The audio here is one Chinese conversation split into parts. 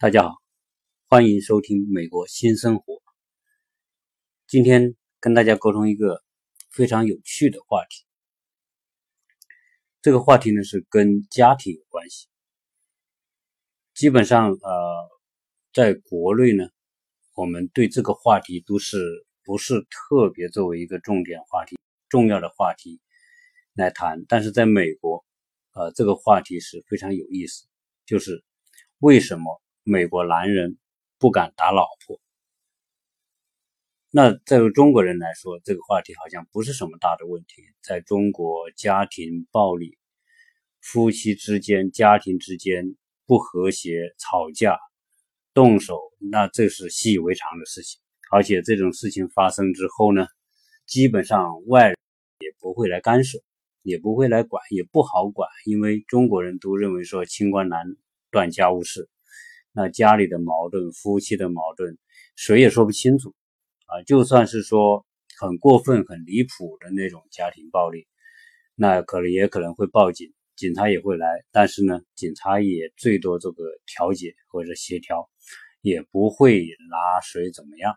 大家好，欢迎收听《美国新生活》。今天跟大家沟通一个非常有趣的话题。这个话题呢是跟家庭有关系。基本上，呃，在国内呢，我们对这个话题都是不是特别作为一个重点话题、重要的话题来谈。但是在美国，呃，这个话题是非常有意思，就是为什么？美国男人不敢打老婆，那在中国人来说，这个话题好像不是什么大的问题。在中国，家庭暴力、夫妻之间、家庭之间不和谐、吵架、动手，那这是习以为常的事情。而且这种事情发生之后呢，基本上外人也不会来干涉，也不会来管，也不好管，因为中国人都认为说清官难断家务事。那家里的矛盾，夫妻的矛盾，谁也说不清楚啊。就算是说很过分、很离谱的那种家庭暴力，那可能也可能会报警，警察也会来。但是呢，警察也最多这个调解或者协调，也不会拿谁怎么样。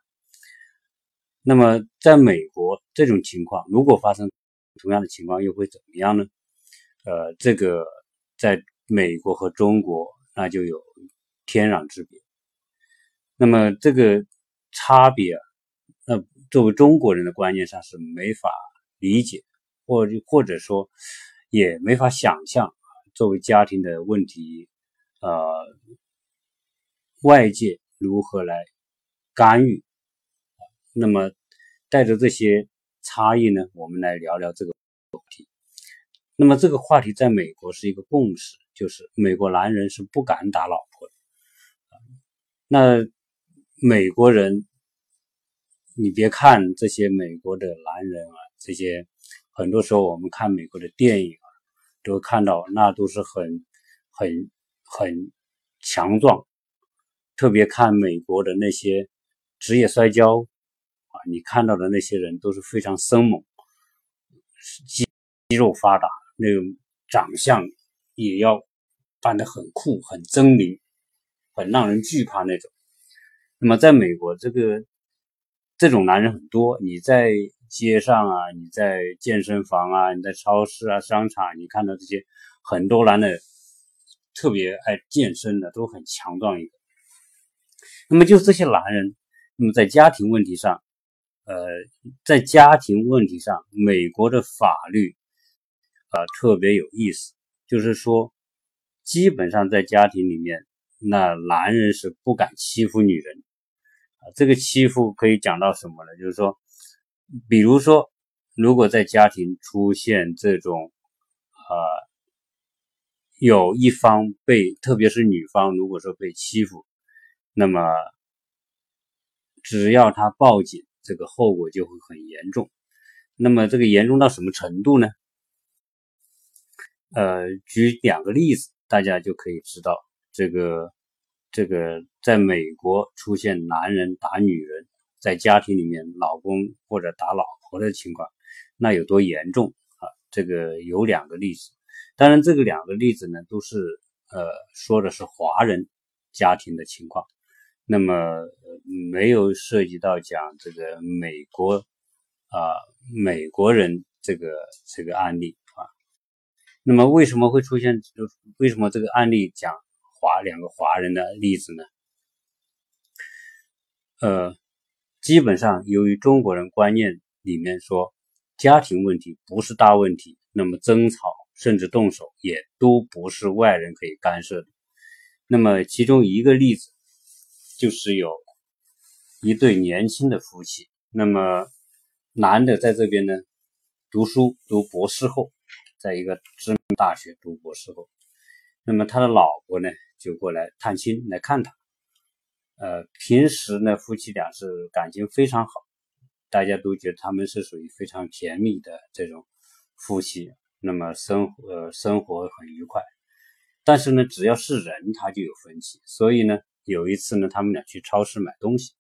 那么在美国这种情况，如果发生同样的情况，又会怎么样呢？呃，这个在美国和中国，那就有。天壤之别。那么这个差别啊，那作为中国人的观念上是没法理解，或者或者说也没法想象，作为家庭的问题，呃，外界如何来干预？那么带着这些差异呢，我们来聊聊这个话题。那么这个话题在美国是一个共识，就是美国男人是不敢打老婆的。那美国人，你别看这些美国的男人啊，这些很多时候我们看美国的电影啊，都看到那都是很很很强壮。特别看美国的那些职业摔跤啊，你看到的那些人都是非常生猛，肌肌肉发达，那种长相也要扮得很酷、很狰狞。很让人惧怕那种。那么，在美国，这个这种男人很多。你在街上啊，你在健身房啊，你在超市啊、商场，你看到这些很多男的特别爱健身的，都很强壮一个。那么，就这些男人，那么在家庭问题上，呃，在家庭问题上，美国的法律啊特别有意思，就是说，基本上在家庭里面。那男人是不敢欺负女人啊，这个欺负可以讲到什么呢？就是说，比如说，如果在家庭出现这种，呃，有一方被，特别是女方，如果说被欺负，那么只要他报警，这个后果就会很严重。那么这个严重到什么程度呢？呃，举两个例子，大家就可以知道。这个，这个，在美国出现男人打女人，在家庭里面老公或者打老婆的情况，那有多严重啊？这个有两个例子，当然这个两个例子呢，都是呃说的是华人家庭的情况，那么没有涉及到讲这个美国啊美国人这个这个案例啊。那么为什么会出现？为什么这个案例讲？华两个华人的例子呢？呃，基本上由于中国人观念里面说家庭问题不是大问题，那么争吵甚至动手也都不是外人可以干涉的。那么其中一个例子就是有一对年轻的夫妻，那么男的在这边呢读书读博士后，在一个知名大学读博士后，那么他的老婆呢？就过来探亲来看他，呃，平时呢夫妻俩是感情非常好，大家都觉得他们是属于非常甜蜜的这种夫妻，那么生呃生活很愉快。但是呢，只要是人，他就有分歧。所以呢，有一次呢，他们俩去超市买东西，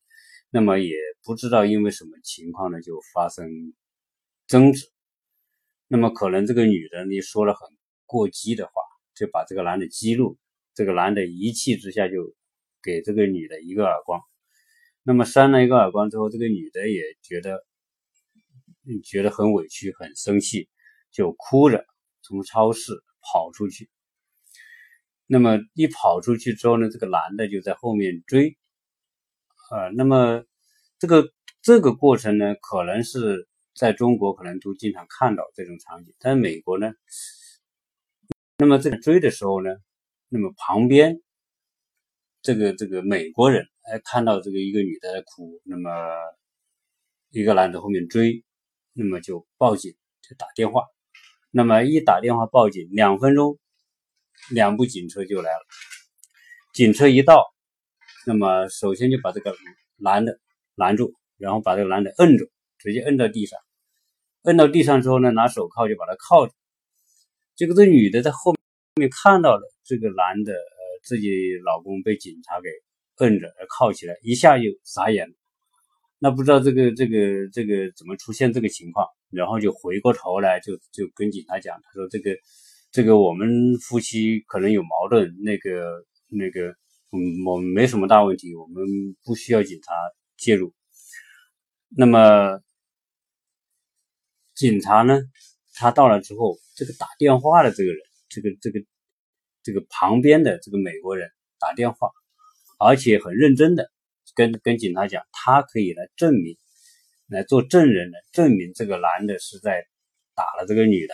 那么也不知道因为什么情况呢，就发生争执。那么可能这个女的你说了很过激的话，就把这个男的激怒。这个男的一气之下就给这个女的一个耳光。那么扇了一个耳光之后，这个女的也觉得觉得很委屈，很生气，就哭着从超市跑出去。那么一跑出去之后呢，这个男的就在后面追。呃，那么这个这个过程呢，可能是在中国可能都经常看到这种场景，但美国呢，那么这个追的时候呢，那么旁边这个这个美国人。哎，看到这个一个女的在哭，那么一个男的后面追，那么就报警，就打电话。那么一打电话报警，两分钟，两部警车就来了。警车一到，那么首先就把这个男的拦住，然后把这个男的摁住，直接摁到地上。摁到地上之后呢，拿手铐就把他铐住。结果这女的在后面看到了这个男的，呃，自己老公被警察给。摁着呃，铐起来，一下就傻眼了。那不知道这个这个这个怎么出现这个情况，然后就回过头来就就跟警察讲，他说这个这个我们夫妻可能有矛盾，那个那个嗯我们没什么大问题，我们不需要警察介入。那么警察呢，他到了之后，这个打电话的这个人，这个这个这个旁边的这个美国人打电话。而且很认真的跟跟警察讲，他可以来证明，来做证人来证明这个男的是在打了这个女的。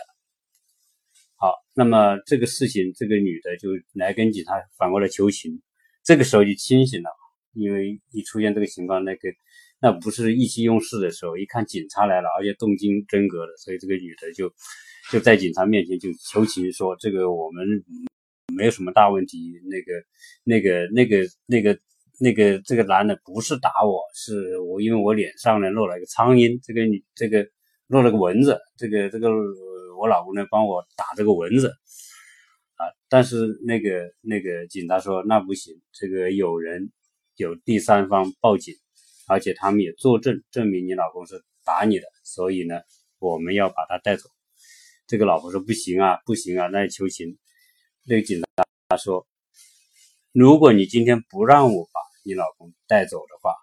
好，那么这个事情，这个女的就来跟警察反过来求情，这个时候就清醒了，因为一出现这个情况，那个那不是意气用事的时候，一看警察来了，而且动静真格的，所以这个女的就就在警察面前就求情说，这个我们。没有什么大问题，那个、那个、那个、那个、那个，这个男的不是打我，是我因为我脸上呢落了一个苍蝇，这个女这个落了个蚊子，这个这个我老公呢帮我打这个蚊子啊，但是那个那个警察说那不行，这个有人有第三方报警，而且他们也作证证明你老公是打你的，所以呢我们要把他带走。这个老婆说不行啊，不行啊，那求情。那个警察他说：“如果你今天不让我把你老公带走的话，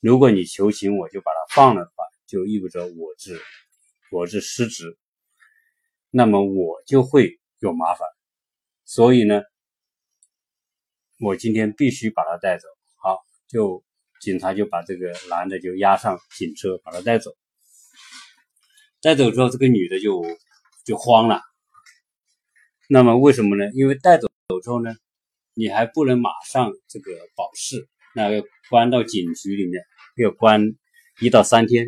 如果你求情，我就把他放了的话，就意味着我是我是失职，那么我就会有麻烦。所以呢，我今天必须把他带走。好，就警察就把这个男的就押上警车，把他带走。带走之后，这个女的就就慌了。”那么为什么呢？因为带走走之后呢，你还不能马上这个保释，那要关到警局里面，要关一到三天，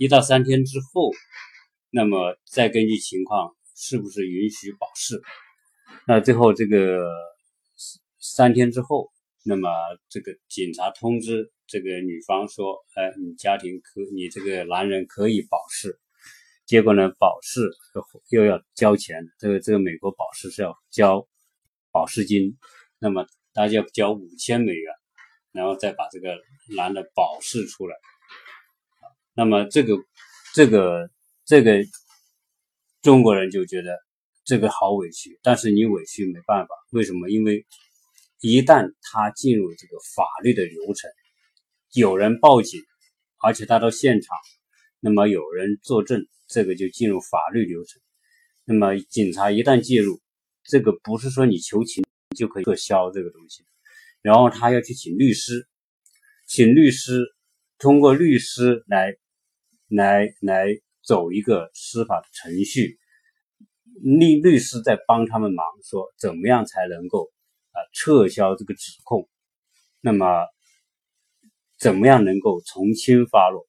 一到三天之后，那么再根据情况是不是允许保释。那最后这个三天之后，那么这个警察通知这个女方说，哎，你家庭可，你这个男人可以保释。结果呢，保释又要交钱，这个这个美国保释是要交保释金，那么大家要交五千美元，然后再把这个男的保释出来。那么这个这个这个中国人就觉得这个好委屈，但是你委屈没办法，为什么？因为一旦他进入这个法律的流程，有人报警，而且他到现场，那么有人作证。这个就进入法律流程，那么警察一旦介入，这个不是说你求情就可以撤销这个东西，然后他要去请律师，请律师通过律师来来来走一个司法的程序，律律师在帮他们忙，说怎么样才能够啊撤销这个指控，那么怎么样能够从轻发落？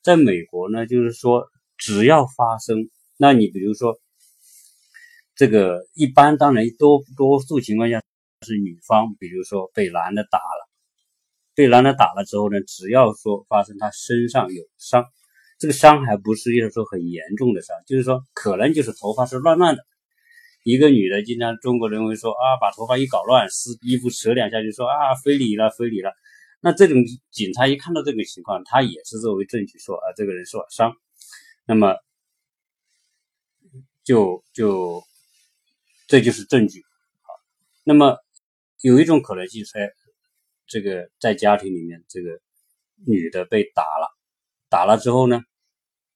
在美国呢，就是说。只要发生，那你比如说，这个一般当然多多数情况下是女方，比如说被男的打了，被男的打了之后呢，只要说发生他身上有伤，这个伤还不是就是说很严重的伤，就是说可能就是头发是乱乱的。一个女的经常中国人会说啊，把头发一搞乱，撕衣服扯两下就说啊非礼了非礼了。那这种警察一看到这种情况，他也是作为证据说啊这个人受了伤。那么，就就这就是证据。好，那么有一种可能性是，这个在家庭里面，这个女的被打了，打了之后呢，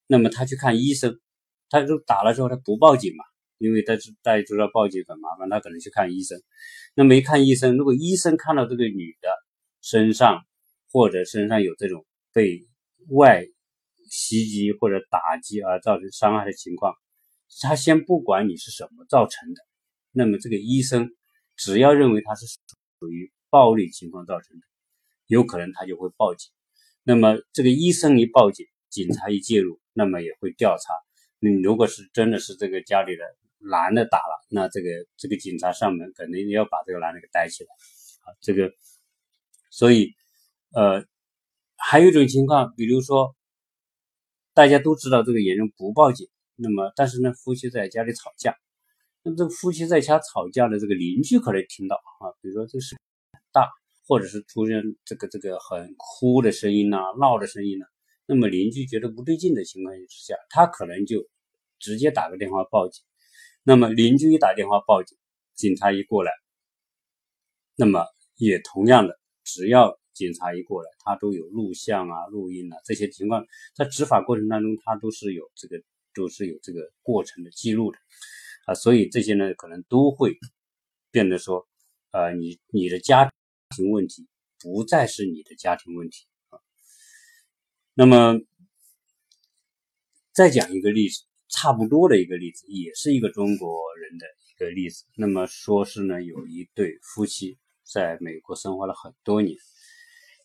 那么她去看医生，她就打了之后她不报警嘛，因为她是大家知道报警很麻烦，她可能去看医生。那么一看医生，如果医生看到这个女的身上或者身上有这种被外袭击或者打击而造成伤害的情况，他先不管你是什么造成的，那么这个医生只要认为他是属于暴力情况造成的，有可能他就会报警。那么这个医生一报警，警察一介入，那么也会调查。你如果是真的是这个家里的男的打了，那这个这个警察上门肯定要把这个男的给逮起来。啊，这个所以呃还有一种情况，比如说大家都知道这个严重不报警。那么，但是呢，夫妻在家里吵架，那么这个夫妻在家吵架的这个邻居可能听到啊，比如说这个声很大，或者是出现这个这个很哭的声音呐、闹的声音呐，那么邻居觉得不对劲的情况之下，他可能就直接打个电话报警。那么邻居一打电话报警，警察一过来，那么也同样的，只要警察一过来，他都有录像啊、录音啊这些情况，在执法过程当中，他都是有这个。都是有这个过程的记录的啊，所以这些呢，可能都会变得说，呃，你你的家庭问题不再是你的家庭问题啊。那么再讲一个例子，差不多的一个例子，也是一个中国人的一个例子。那么说是呢，有一对夫妻在美国生活了很多年，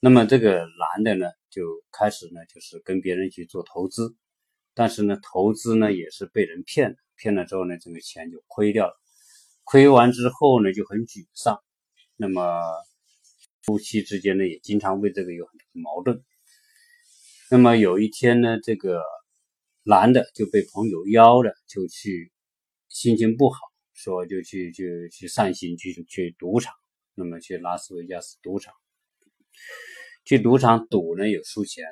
那么这个男的呢，就开始呢，就是跟别人去做投资。但是呢，投资呢也是被人骗了，骗了之后呢，这个钱就亏掉了。亏完之后呢，就很沮丧。那么夫妻之间呢，也经常为这个有很多矛盾。那么有一天呢，这个男的就被朋友邀了，就去，心情不好，说就去就去散心，去去赌场。那么去拉斯维加斯赌场，去赌场赌呢有输钱。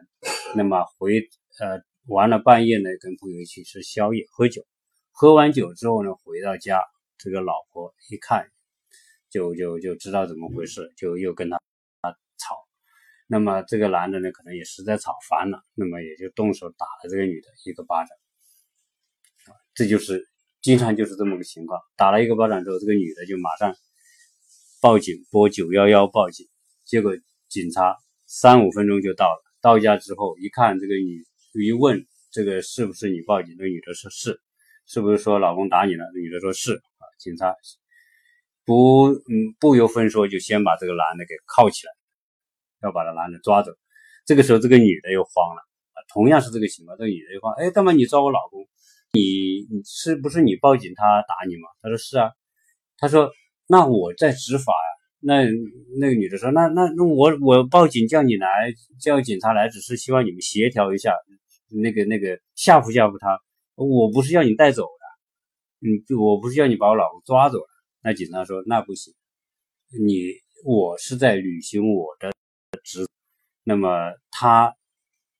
那么回呃。玩了，半夜呢，跟朋友一起吃宵夜、喝酒。喝完酒之后呢，回到家，这个老婆一看，就就就知道怎么回事，就又跟他他吵。那么这个男的呢，可能也实在吵烦了，那么也就动手打了这个女的一个巴掌。这就是经常就是这么个情况，打了一个巴掌之后，这个女的就马上报警，拨九幺幺报警。结果警察三五分钟就到了，到家之后一看，这个女。一问这个是不是你报警？那女的说是，是不是说老公打你了？那女的说是啊。警察不嗯不由分说就先把这个男的给铐起来，要把这男的抓走。这个时候这个女的又慌了啊，同样是这个情况，这个女的又慌，哎，干嘛你抓我老公？你你是不是你报警他打你吗？他说是啊。他说那我在执法。那那个女的说：“那那那我我报警叫你来叫警察来，只是希望你们协调一下，那个那个吓唬吓唬他。我不是要你带走的，嗯，我不是要你把我老婆抓走了。”那警察说：“那不行，你我是在履行我的职，那么他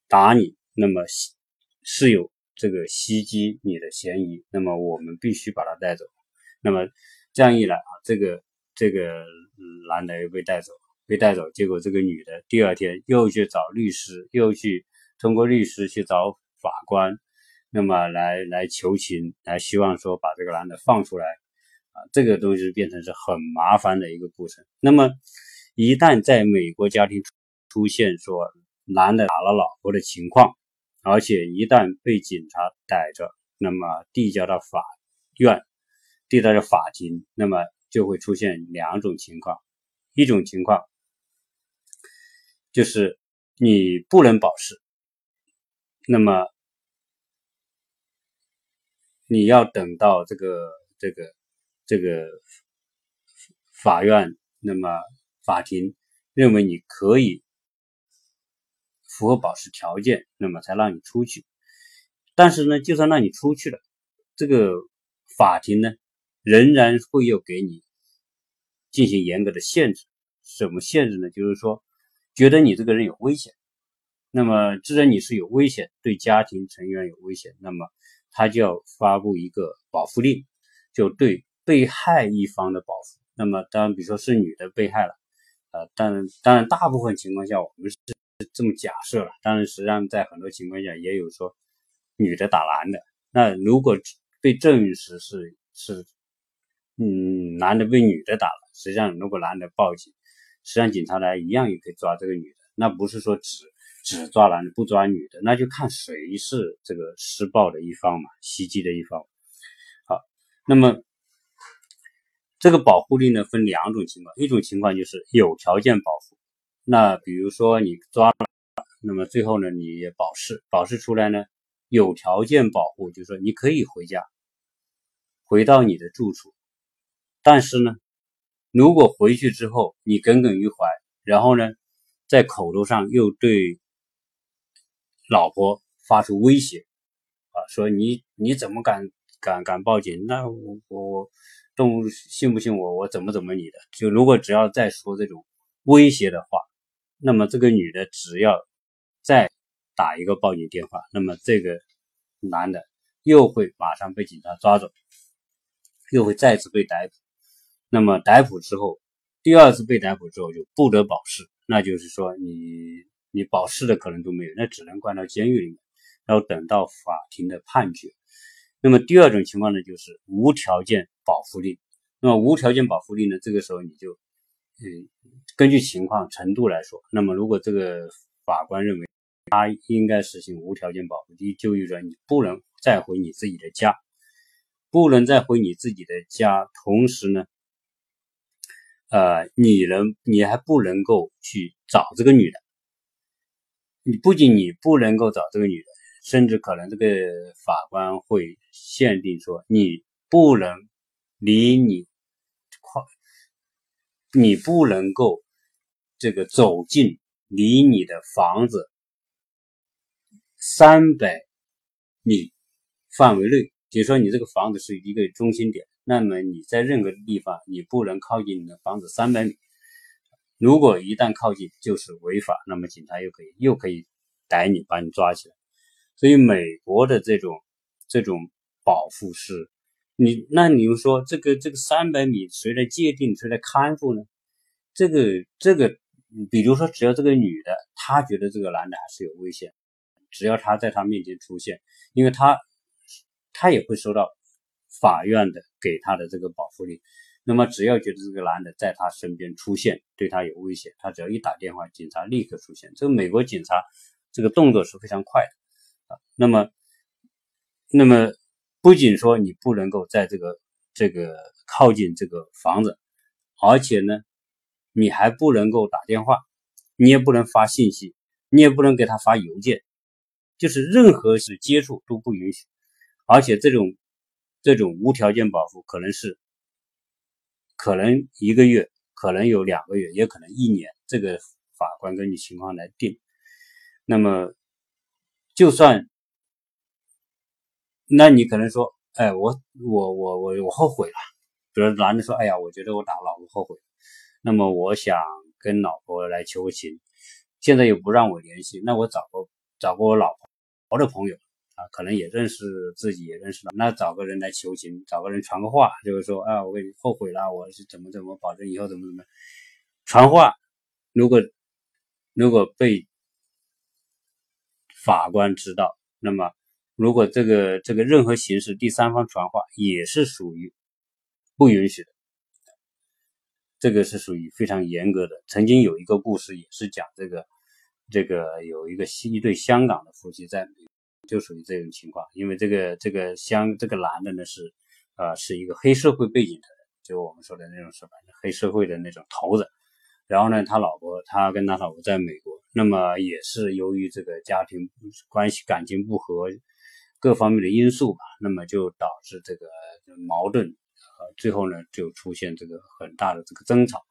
打你，那么是有这个袭击你的嫌疑，那么我们必须把他带走。那么这样一来啊，这个这个。”男的又被带走，被带走，结果这个女的第二天又去找律师，又去通过律师去找法官，那么来来求情，来希望说把这个男的放出来啊，这个东西变成是很麻烦的一个过程。那么一旦在美国家庭出现说男的打了老婆的情况，而且一旦被警察逮着，那么递交到法院，递到了法庭，那么。就会出现两种情况，一种情况就是你不能保释，那么你要等到这个这个这个法院，那么法庭认为你可以符合保释条件，那么才让你出去。但是呢，就算让你出去了，这个法庭呢？仍然会要给你进行严格的限制，什么限制呢？就是说，觉得你这个人有危险，那么既然你是有危险，对家庭成员有危险，那么他就要发布一个保护令，就对被害一方的保护那么当然，比如说是女的被害了，呃，但当然大部分情况下我们是这么假设了。当然，实际上在很多情况下也有说女的打男的。那如果被证实是是，嗯，男的被女的打了，实际上如果男的报警，实际上警察来一样也可以抓这个女的。那不是说只只抓男的不抓女的，那就看谁是这个施暴的一方嘛，袭击的一方。好，那么。这个保护令呢分两种情况，一种情况就是有条件保护，那比如说你抓了，那么最后呢你也保释，保释出来呢有条件保护，就是说你可以回家，回到你的住处，但是呢，如果回去之后你耿耿于怀，然后呢在口头上又对老婆发出威胁，啊，说你你怎么敢敢敢报警？那我我我。动物信不信我？我怎么怎么你的？就如果只要再说这种威胁的话，那么这个女的只要再打一个报警电话，那么这个男的又会马上被警察抓走，又会再次被逮捕。那么逮捕之后，第二次被逮捕之后就不得保释，那就是说你你保释的可能都没有，那只能关到监狱里面，然后等到法庭的判决。那么第二种情况呢，就是无条件保护令。那么无条件保护令呢，这个时候你就，嗯，根据情况程度来说，那么如果这个法官认为他应该实行无条件保护，第一就意味着你不能再回你自己的家，不能再回你自己的家，同时呢，呃，你能你还不能够去找这个女的，你不仅你不能够找这个女的。甚至可能这个法官会限定说，你不能离你快，你不能够这个走进离你的房子三百米范围内。比如说你这个房子是一个中心点，那么你在任何地方你不能靠近你的房子三百米。如果一旦靠近就是违法，那么警察又可以又可以逮你，把你抓起来。所以美国的这种这种保护是，你那你又说这个这个三百米谁来界定谁来看护呢？这个这个，比如说只要这个女的她觉得这个男的还是有危险，只要他在她面前出现，因为她她也会收到法院的给他的这个保护令，那么只要觉得这个男的在她身边出现，对她有危险，他只要一打电话，警察立刻出现。这个美国警察这个动作是非常快的啊。那么，那么不仅说你不能够在这个这个靠近这个房子，而且呢，你还不能够打电话，你也不能发信息，你也不能给他发邮件，就是任何是接触都不允许。而且这种这种无条件保护可能是可能一个月，可能有两个月，也可能一年，这个法官根据情况来定。那么。就算，那你可能说，哎，我我我我我后悔了。比如男的说，哎呀，我觉得我打老婆后悔，那么我想跟老婆来求情，现在又不让我联系，那我找个找个我老婆的朋友啊，可能也认识自己，也认识了，那找个人来求情，找个人传个话，就是说，啊，我给你后悔了，我是怎么怎么保证以后怎么怎么传话，如果如果被。法官知道，那么如果这个这个任何形式第三方传话也是属于不允许的，这个是属于非常严格的。曾经有一个故事也是讲这个，这个有一个一对香港的夫妻在，就属于这种情况。因为这个这个香这个男的呢是，呃是一个黑社会背景的人，就我们说的那种什么黑社会的那种头子。然后呢，他老婆他跟他老婆在美国。那么也是由于这个家庭关系感情不和，各方面的因素吧，那么就导致这个矛盾，呃，最后呢就出现这个很大的这个争吵。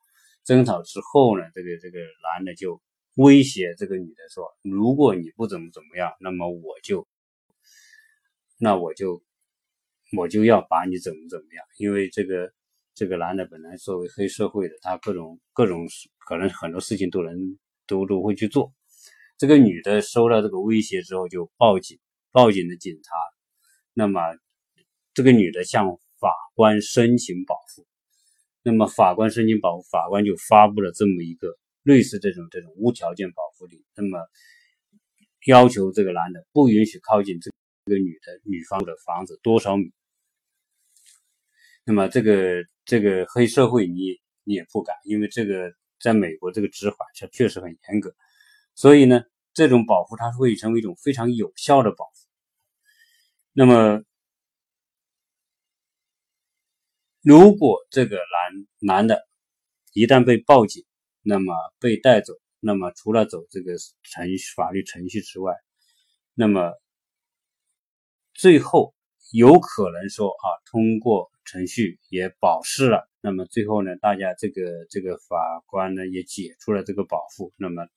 争吵之后呢，这个这个男的就威胁这个女的说：“如果你不怎么怎么样，那么我就，那我就，我就要把你怎么怎么样。”因为这个这个男的本来作为黑社会的，他各种各种可能很多事情都能。都都会去做。这个女的收到这个威胁之后就报警，报警的警察，那么这个女的向法官申请保护。那么法官申请保护，法官就发布了这么一个类似这种这种无条件保护令，那么要求这个男的不允许靠近这个女的女方的房子多少米。那么这个这个黑社会你你也不敢，因为这个在美国这个执法确确实很严格，所以呢，这种保护它会成为一种非常有效的保护。那么。如果这个男男的一旦被报警，那么被带走，那么除了走这个程序法律程序之外，那么最后有可能说啊，通过程序也保释了，那么最后呢，大家这个这个法官呢也解除了这个保护，那么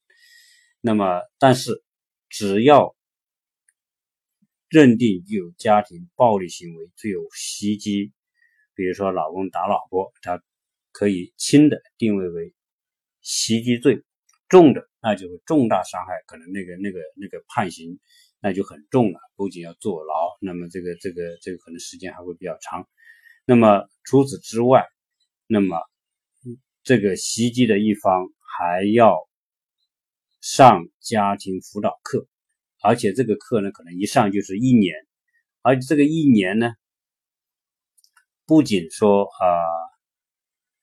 那么但是只要认定具有家庭暴力行为，具有袭击。比如说，老公打老婆，他可以轻的定位为袭击罪，重的那就是重大伤害，可能那个那个那个判刑那就很重了，不仅要坐牢，那么这个这个这个可能时间还会比较长。那么除此之外，那么这个袭击的一方还要上家庭辅导课，而且这个课呢，可能一上就是一年，而这个一年呢。不仅说啊，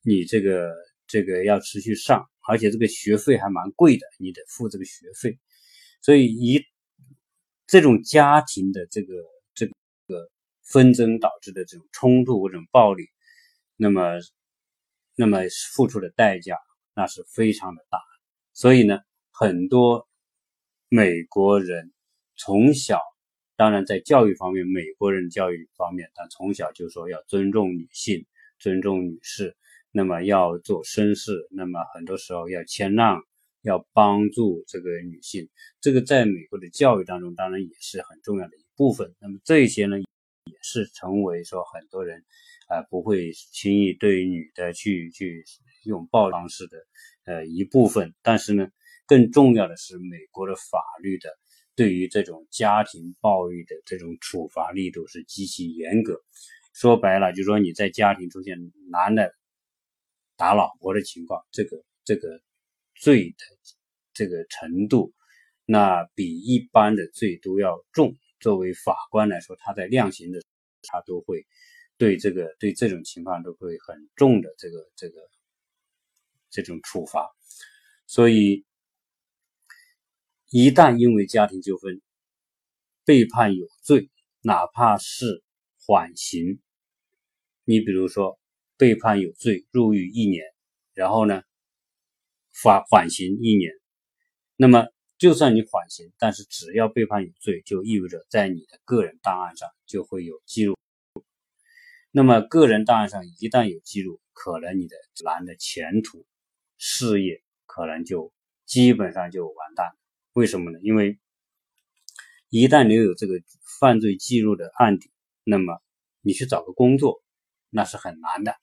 你这个这个要持续上，而且这个学费还蛮贵的，你得付这个学费。所以一这种家庭的这个这个纷争导致的这种冲突或者暴力，那么那么付出的代价那是非常的大。所以呢，很多美国人从小。当然，在教育方面，美国人教育方面，他从小就说要尊重女性，尊重女士，那么要做绅士，那么很多时候要谦让，要帮助这个女性。这个在美国的教育当中，当然也是很重要的一部分。那么这些呢，也是成为说很多人啊不会轻易对女的去去用暴力方式的呃一部分。但是呢，更重要的是美国的法律的。对于这种家庭暴力的这种处罚力度是极其严格。说白了，就是说你在家庭出现男的打老婆的情况，这个这个罪的这个程度，那比一般的罪都要重。作为法官来说，他在量刑的他都会对这个对这种情况都会很重的这个这个这种处罚，所以。一旦因为家庭纠纷被判有罪，哪怕是缓刑，你比如说被判有罪入狱一年，然后呢，缓缓刑一年，那么就算你缓刑，但是只要被判有罪，就意味着在你的个人档案上就会有记录。那么个人档案上一旦有记录，可能你的男的前途、事业可能就基本上就完蛋。为什么呢？因为一旦留有这个犯罪记录的案底，那么你去找个工作那是很难的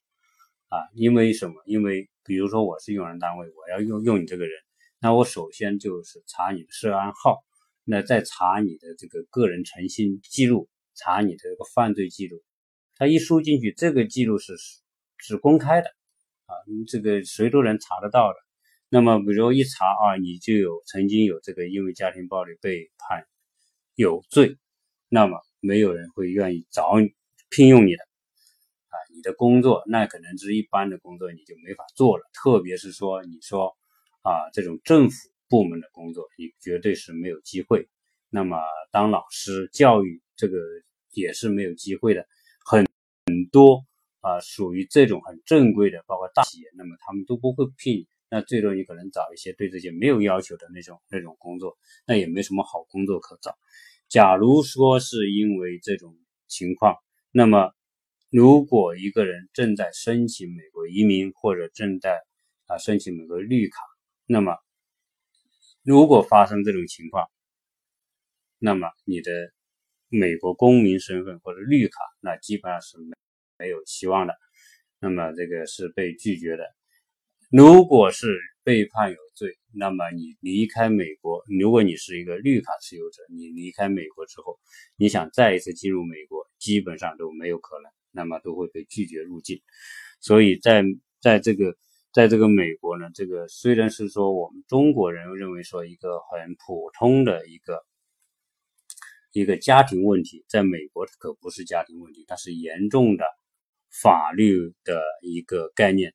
啊！因为什么？因为比如说我是用人单位，我要用用你这个人，那我首先就是查你的涉案号，那再查你的这个个人诚信记录，查你的这个犯罪记录。他一输进去，这个记录是是公开的啊，这个谁都能查得到的。那么，比如一查啊，你就有曾经有这个因为家庭暴力被判有罪，那么没有人会愿意找你聘用你的，的工作那可能是一般的工作你就没法做了，特别是说你说啊这种政府部门的工作，你绝对是没有机会。那么当老师教育这个也是没有机会的，很很多啊属于这种很正规的，包括大企业，那么他们都不会聘。那最多你可能找一些对这些没有要求的那种那种工作，那也没什么好工作可找。假如说是因为这种情况，那么如果一个人正在申请美国移民或者正在啊申请美国绿卡，那么如果发生这种情况，那么你的美国公民身份或者绿卡，那基本上是没没有希望的，那么这个是被拒绝的。如果是被判有罪，那么你离开美国，如果你是一个绿卡持有者，你离开美国之后，你想再一次进入美国，基本上都没有可能，那么都会被拒绝入境。所以在在这个在这个美国呢，这个虽然是说我们中国人认为说一个很普通的一个一个家庭问题，在美国可不是家庭问题，它是严重的法律的一个概念。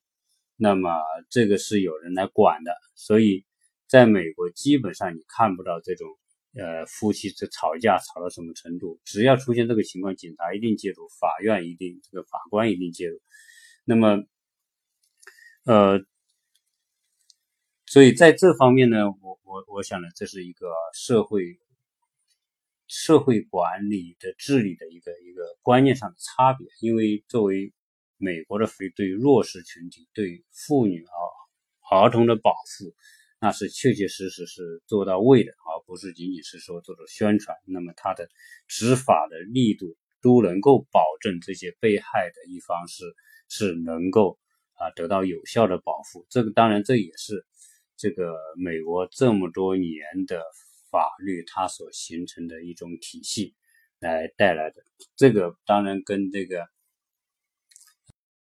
那么这个是有人来管的，所以在美国基本上你看不到这种。呃，夫妻这吵架吵到什么程度？只要出现这个情况，警察一定介入，法院一定这个法官一定介入。那么，呃，所以在这方面呢，我我我想呢，这是一个社会社会管理的治理的一个一个观念上的差别。因为作为美国的法律，对弱势群体、对妇女啊儿童的保护。那是确确实实是做到位的，而不是仅仅是说做做宣传。那么它的执法的力度都能够保证这些被害的一方是是能够啊得到有效的保护。这个当然这也是这个美国这么多年的法律它所形成的一种体系来带来的。这个当然跟这个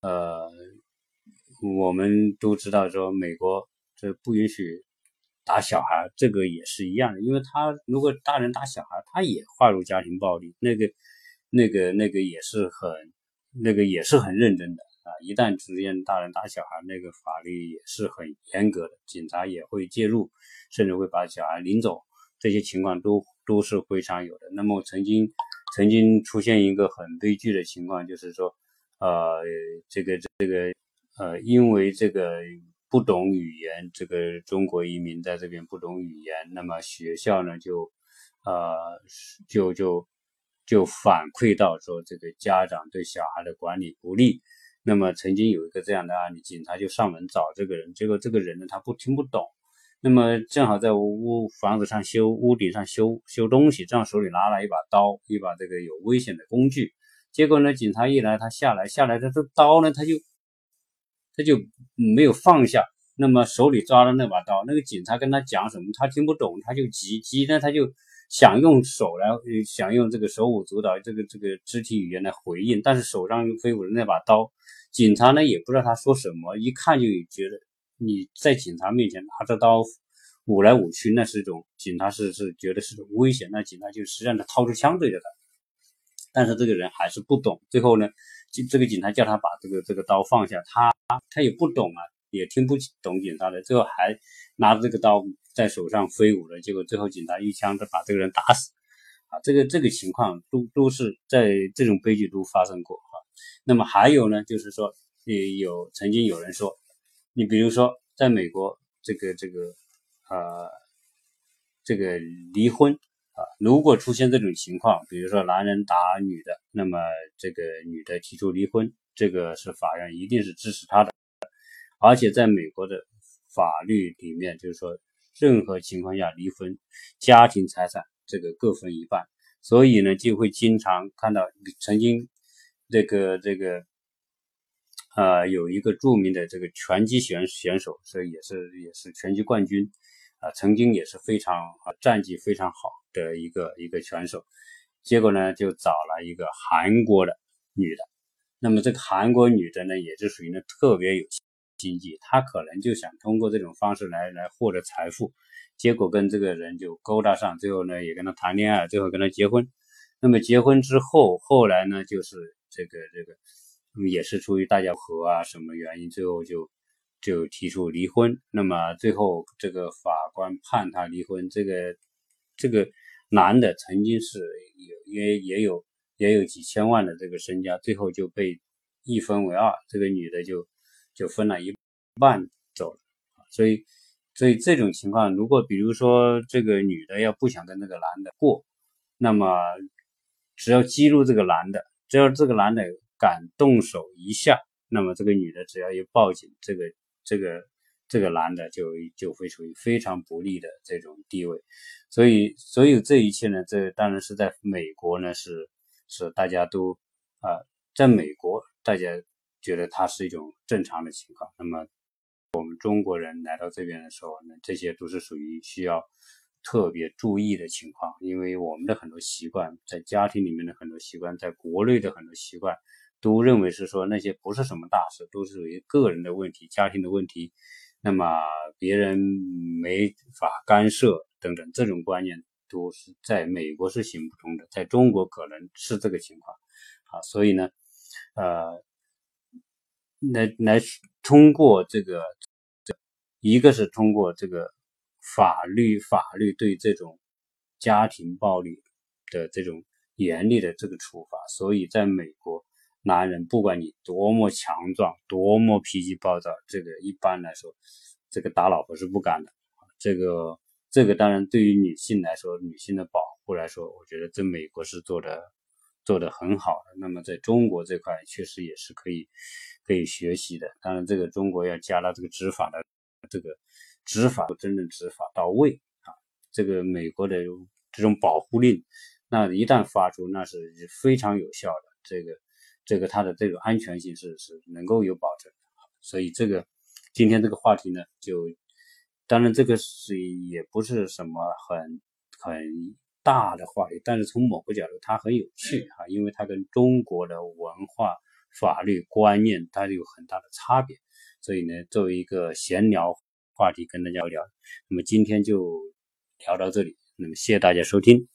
呃我们都知道说美国。这不允许打小孩，这个也是一样的，因为他如果大人打小孩，他也划入家庭暴力，那个、那个、那个也是很、那个也是很认真的啊。一旦出现大人打小孩，那个法律也是很严格的，警察也会介入，甚至会把小孩领走，这些情况都都是非常有的。那么曾经曾经出现一个很悲剧的情况，就是说，呃，这个这个呃，因为这个。不懂语言，这个中国移民在这边不懂语言，那么学校呢就，呃，就就就反馈到说这个家长对小孩的管理不力。那么曾经有一个这样的案例，警察就上门找这个人，结果这个人呢他不听不懂，那么正好在屋房子上修屋顶上修修东西，正好手里拿了一把刀，一把这个有危险的工具。结果呢警察一来，他下来下来，他这刀呢他就。他就没有放下，那么手里抓的那把刀，那个警察跟他讲什么，他听不懂，他就急急呢，他就想用手来，想用这个手舞足蹈，这个这个肢体语言来回应，但是手上又挥舞着那把刀，警察呢也不知道他说什么，一看就觉得你在警察面前拿着刀舞来舞去，那是一种警察是是觉得是种危险，那警察就实际上他掏出枪对着他，但是这个人还是不懂，最后呢。这这个警察叫他把这个这个刀放下，他他也不懂啊，也听不懂警察的，最后还拿着这个刀在手上挥舞了，结果最后警察一枪就把这个人打死，啊，这个这个情况都都是在这种悲剧都发生过啊。那么还有呢，就是说也有曾经有人说，你比如说在美国这个这个呃这个离婚。如果出现这种情况，比如说男人打女的，那么这个女的提出离婚，这个是法院一定是支持她的。而且在美国的法律里面，就是说任何情况下离婚，家庭财产这个各分一半。所以呢，就会经常看到曾经这个这个啊有一个著名的这个拳击选选手，所以也是也是拳击冠军。啊，曾经也是非常啊战绩非常好的一个一个拳手，结果呢就找了一个韩国的女的，那么这个韩国女的呢也是属于呢特别有经济，她可能就想通过这种方式来来获得财富，结果跟这个人就勾搭上，最后呢也跟他谈恋爱，最后跟他结婚，那么结婚之后，后来呢就是这个这个也是出于大家和啊什么原因，最后就。就提出离婚，那么最后这个法官判他离婚。这个这个男的曾经是有也也有也有几千万的这个身家，最后就被一分为二，这个女的就就分了一半走了。所以所以这种情况，如果比如说这个女的要不想跟那个男的过，那么只要激怒这个男的，只要这个男的敢动手一下，那么这个女的只要一报警，这个。这个这个男的就就会处于非常不利的这种地位，所以所有这一切呢，这当然是在美国呢是是大家都啊，在美国大家觉得它是一种正常的情况。那么我们中国人来到这边的时候呢，这些都是属于需要特别注意的情况，因为我们的很多习惯，在家庭里面的很多习惯，在国内的很多习惯，都认为是说那些不是什么大事，都是属于个人的问题、家庭的问题，那么别人没法干涉等等，这种观念都是在美国是行不通的，在中国可能是这个情况啊，所以呢，呃，来来通过这个，这一个是通过这个法律，法律对这种家庭暴力的这种严厉的这个处罚，所以在美国。男人不管你多么强壮，多么脾气暴躁，这个一般来说，这个打老婆是不敢的。这个这个当然对于女性来说，女性的保护来说，我觉得在美国是做的做的很好的。那么在中国这块确实也是可以可以学习的。当然，这个中国要加大这个执法的这个执法真正执法到位啊。这个美国的这种保护令，那一旦发出，那是非常有效的。这个。这个它的这个安全性是是能够有保证，所以这个今天这个话题呢，就当然这个是也不是什么很很大的话题，但是从某个角度它很有趣啊，因为它跟中国的文化、法律观念它有很大的差别，所以呢，作为一个闲聊话题跟大家聊，那么今天就聊到这里，那么谢谢大家收听。